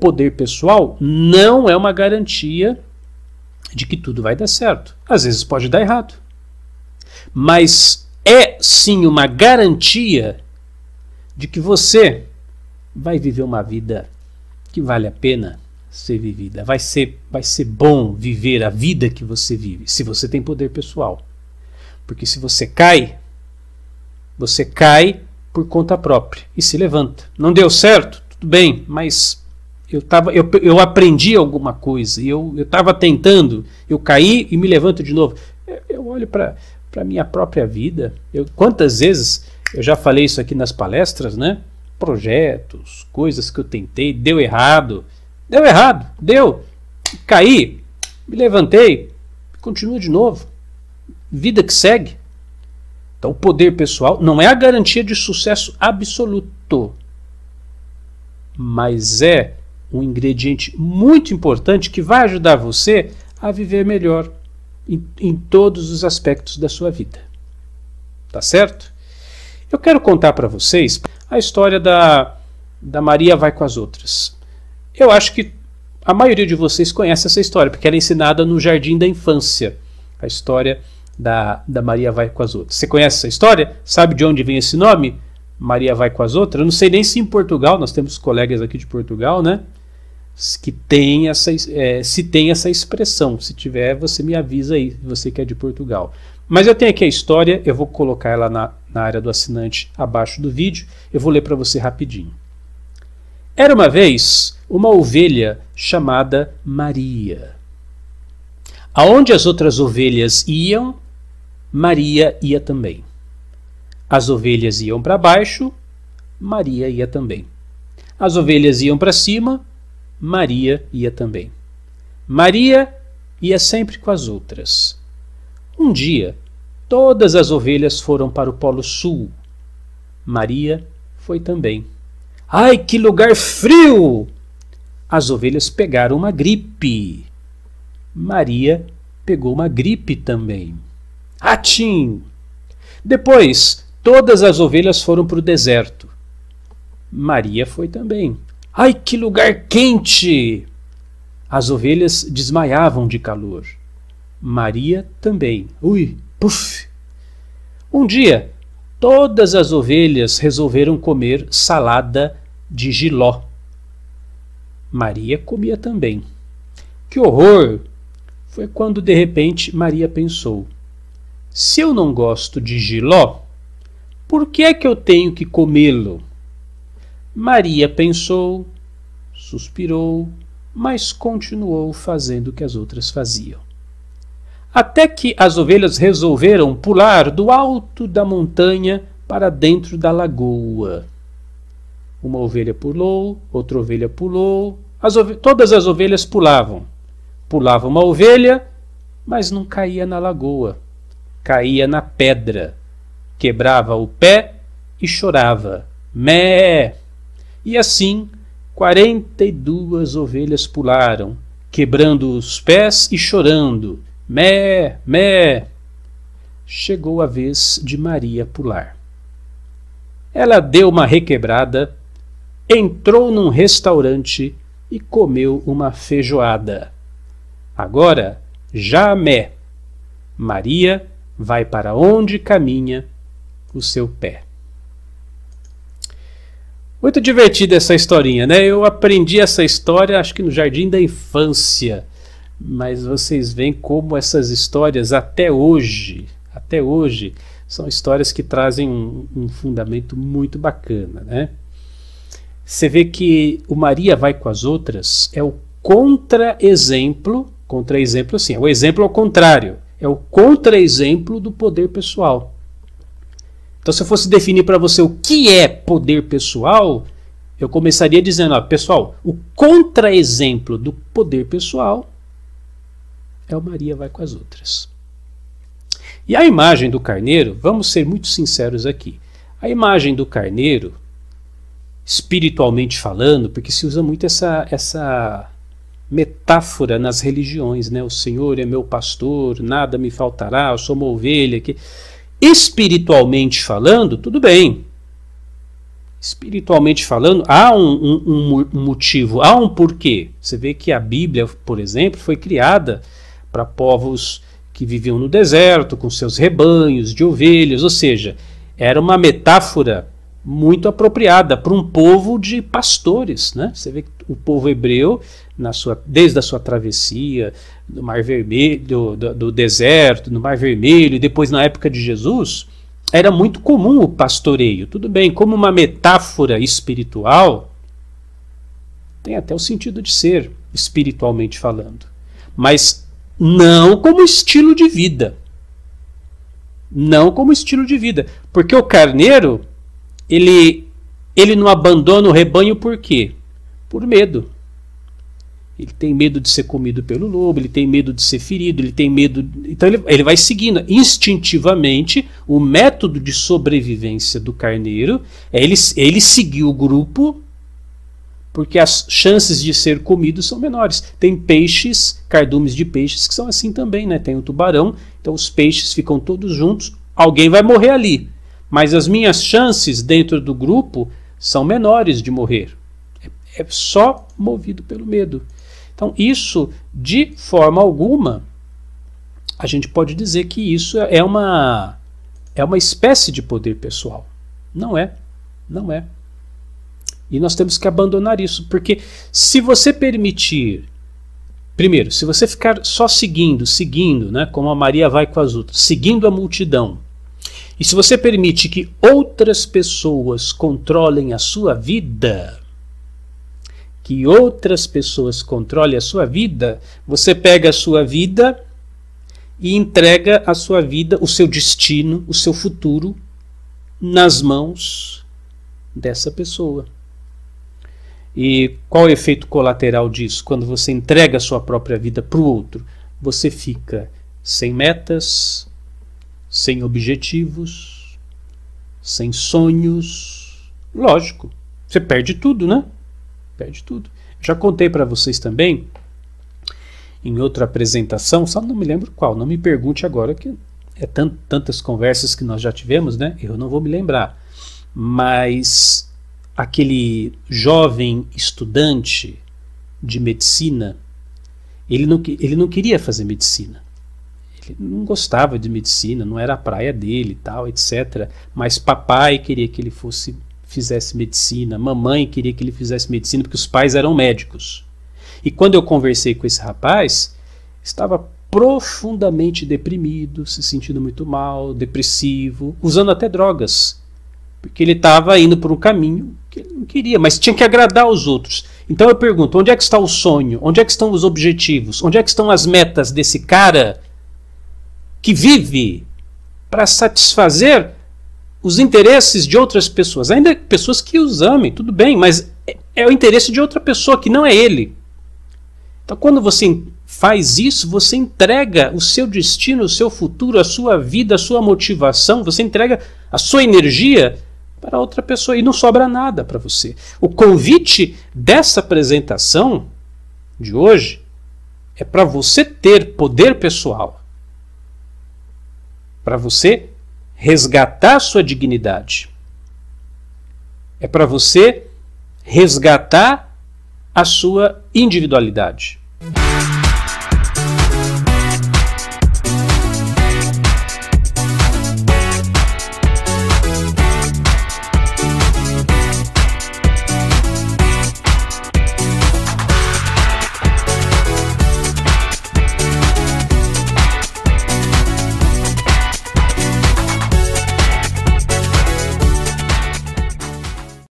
poder pessoal não é uma garantia de que tudo vai dar certo. Às vezes pode dar errado. Mas é sim uma garantia de que você vai viver uma vida que vale a pena ser vivida. Vai ser, vai ser bom viver a vida que você vive, se você tem poder pessoal. Porque se você cai, você cai por conta própria e se levanta. Não deu certo? Tudo bem, mas eu, tava, eu, eu aprendi alguma coisa, eu estava tentando, eu caí e me levanto de novo. Eu, eu olho para a minha própria vida. Eu, quantas vezes eu já falei isso aqui nas palestras, né? Projetos, coisas que eu tentei, deu errado. Deu errado, deu. Caí, me levantei, continua de novo. Vida que segue. Então, o poder pessoal não é a garantia de sucesso absoluto, mas é um ingrediente muito importante que vai ajudar você a viver melhor em, em todos os aspectos da sua vida. Tá certo? Eu quero contar para vocês a história da, da Maria vai com as outras. Eu acho que a maioria de vocês conhece essa história, porque ela é ensinada no Jardim da Infância. A história da, da Maria vai com as outras. Você conhece essa história? Sabe de onde vem esse nome? Maria vai com as outras? Eu não sei nem se em Portugal, nós temos colegas aqui de Portugal, né? Que tem essa, é, se tem essa expressão. Se tiver, você me avisa aí, você que é de Portugal. Mas eu tenho aqui a história, eu vou colocar ela na, na área do assinante abaixo do vídeo. Eu vou ler para você rapidinho. Era uma vez uma ovelha chamada Maria. Aonde as outras ovelhas iam, Maria ia também. As ovelhas iam para baixo, Maria ia também. As ovelhas iam para cima, Maria ia também. Maria ia sempre com as outras. Um dia, todas as ovelhas foram para o Polo Sul. Maria foi também. Ai, que lugar frio! As ovelhas pegaram uma gripe. Maria pegou uma gripe também. Atim! Depois, todas as ovelhas foram para o deserto. Maria foi também. Ai, que lugar quente! As ovelhas desmaiavam de calor. Maria também. Ui, puf! Um dia, todas as ovelhas resolveram comer salada de giló. Maria comia também. Que horror! Foi quando de repente Maria pensou: se eu não gosto de giló, por que é que eu tenho que comê-lo? Maria pensou, suspirou, mas continuou fazendo o que as outras faziam. Até que as ovelhas resolveram pular do alto da montanha para dentro da lagoa. Uma ovelha pulou, outra ovelha pulou, as todas as ovelhas pulavam. Pulava uma ovelha, mas não caía na lagoa, caía na pedra, quebrava o pé e chorava. Mé! E assim, quarenta e duas ovelhas pularam, quebrando os pés e chorando. Mé! Mé! Chegou a vez de Maria pular. Ela deu uma requebrada entrou num restaurante e comeu uma feijoada. Agora, Jamé, Maria vai para onde caminha o seu pé. Muito divertida essa historinha, né? Eu aprendi essa história, acho que no jardim da infância. Mas vocês veem como essas histórias até hoje, até hoje, são histórias que trazem um, um fundamento muito bacana, né? você vê que o Maria vai com as outras é o contra-exemplo, contra-exemplo assim, é o exemplo ao contrário, é o contra-exemplo do poder pessoal. Então, se eu fosse definir para você o que é poder pessoal, eu começaria dizendo, ó, pessoal, o contra-exemplo do poder pessoal é o Maria vai com as outras. E a imagem do carneiro, vamos ser muito sinceros aqui. A imagem do carneiro espiritualmente falando, porque se usa muito essa, essa metáfora nas religiões, né? O Senhor é meu pastor, nada me faltará, eu sou uma ovelha. Que... Espiritualmente falando, tudo bem. espiritualmente falando, há um, um, um, motivo, há um porquê. Você vê que a Bíblia, por exemplo, foi criada para povos que viviam no deserto, com seus rebanhos de ovelhas, ou seja, era uma metáfora muito apropriada para um povo de pastores. Né? Você vê que o povo hebreu, na sua, desde a sua travessia do Mar Vermelho, do, do, deserto, no Mar Vermelho, e depois na época de Jesus, era muito comum o pastoreio. Tudo bem, como uma metáfora espiritual, tem até o sentido de ser, espiritualmente falando. Mas não como estilo de vida. Não como estilo de vida. Porque o carneiro, ele, ele não abandona o rebanho por quê? Por medo. Ele tem medo de ser comido pelo lobo, ele tem medo de ser ferido, ele tem medo. Então ele, ele vai seguindo. Instintivamente, o método de sobrevivência do carneiro é ele, ele seguir o grupo, porque as chances de ser comido são menores. Tem peixes, cardumes de peixes, que são assim também, né? Tem o tubarão, então os peixes ficam todos juntos, alguém vai morrer ali. Mas as minhas chances dentro do grupo são menores de morrer. É, só movido pelo medo. Então, isso, de forma alguma, a gente pode dizer que isso é uma, é uma espécie de poder pessoal. Não é. Não é. E nós temos que abandonar isso, porque se você permitir. Primeiro, se você ficar só seguindo, seguindo, né, como a Maria vai com as outras, seguindo a multidão, e se você permite que outras pessoas controlem a sua vida, que outras pessoas controlem a sua vida, você pega a sua vida e entrega a sua vida, o seu destino, o seu futuro nas mãos dessa pessoa. E qual é o efeito colateral disso? Quando você entrega a sua própria vida para o outro, você fica sem metas, sem objetivos, sem sonhos. Lógico, você perde tudo, né? Perde tudo. Já contei para vocês também em outra apresentação, só não me lembro qual, não me pergunte agora que é tant, tantas conversas que nós já tivemos, né? Eu não vou me lembrar. Mas aquele jovem estudante de medicina, ele não, ele não queria fazer medicina. Ele não gostava de medicina, não era a praia dele tal, etc. Mas papai queria que ele fosse fizesse medicina, mamãe queria que ele fizesse medicina porque os pais eram médicos. E quando eu conversei com esse rapaz, estava profundamente deprimido, se sentindo muito mal, depressivo, usando até drogas, porque ele estava indo por um caminho que ele não queria, mas tinha que agradar os outros. Então eu pergunto: onde é que está o sonho? Onde é que estão os objetivos? Onde é que estão as metas desse cara que vive para satisfazer os interesses de outras pessoas, ainda pessoas que os amem, tudo bem, mas é, é o interesse de outra pessoa que não é ele. Então, quando você faz isso, você entrega o seu destino, o seu futuro, a sua vida, a sua motivação, você entrega a sua energia para outra pessoa e não sobra nada para você. O convite dessa apresentação de hoje é para você ter poder pessoal, para você resgatar sua dignidade. É para você resgatar a sua individualidade.